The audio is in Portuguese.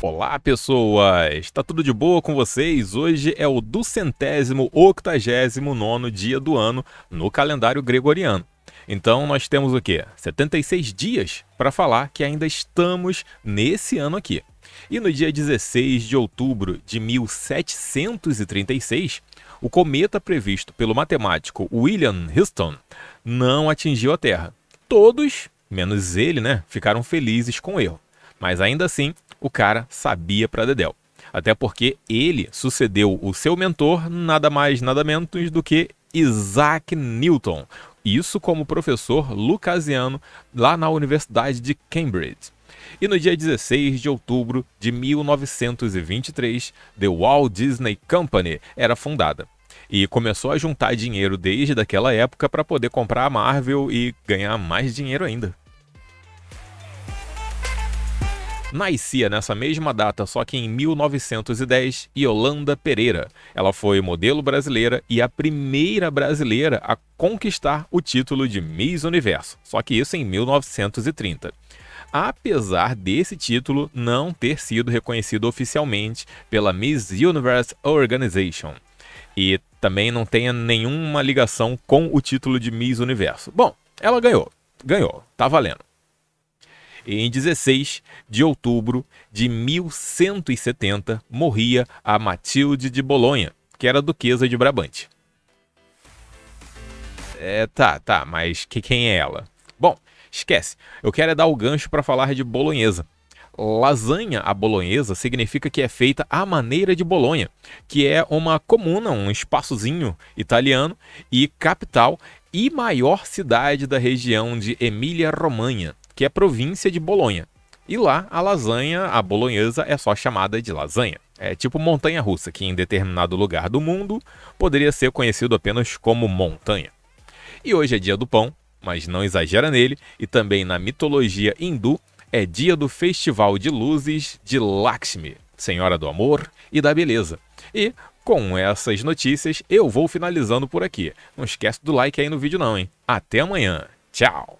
Olá pessoas, tá tudo de boa com vocês? Hoje é o duzentésimo octagésimo nono dia do ano no calendário gregoriano. Então nós temos o quê? 76 dias para falar que ainda estamos nesse ano aqui. E no dia 16 de outubro de 1736, o cometa previsto pelo matemático William Houston não atingiu a Terra. Todos, menos ele, né, ficaram felizes com o erro. Mas ainda assim, o cara sabia para dedéu. Até porque ele sucedeu o seu mentor nada mais nada menos do que Isaac Newton. Isso como professor lucasiano lá na Universidade de Cambridge. E no dia 16 de outubro de 1923, The Walt Disney Company era fundada. E começou a juntar dinheiro desde aquela época para poder comprar a Marvel e ganhar mais dinheiro ainda. Nascia nessa mesma data, só que em 1910, Yolanda Pereira. Ela foi modelo brasileira e a primeira brasileira a conquistar o título de Miss Universo, só que isso em 1930 apesar desse título não ter sido reconhecido oficialmente pela Miss Universe Organization. E também não tenha nenhuma ligação com o título de Miss Universo. Bom, ela ganhou, ganhou, tá valendo em 16 de outubro de 1170 morria a Matilde de Bolonha, que era duquesa de Brabante. É, tá, tá, mas que, quem é ela? Bom, esquece. Eu quero é dar o gancho para falar de bolonhesa. Lasanha à bolonhesa significa que é feita à maneira de Bolonha, que é uma comuna, um espaçozinho italiano e capital e maior cidade da região de Emília-Romanha, que é província de Bolonha. E lá a lasanha, a bolonhesa, é só chamada de lasanha. É tipo montanha russa, que em determinado lugar do mundo poderia ser conhecido apenas como montanha. E hoje é dia do pão, mas não exagera nele, e também na mitologia hindu é dia do festival de luzes de Lakshmi, Senhora do Amor e da Beleza. E com essas notícias eu vou finalizando por aqui. Não esquece do like aí no vídeo não, hein? Até amanhã. Tchau!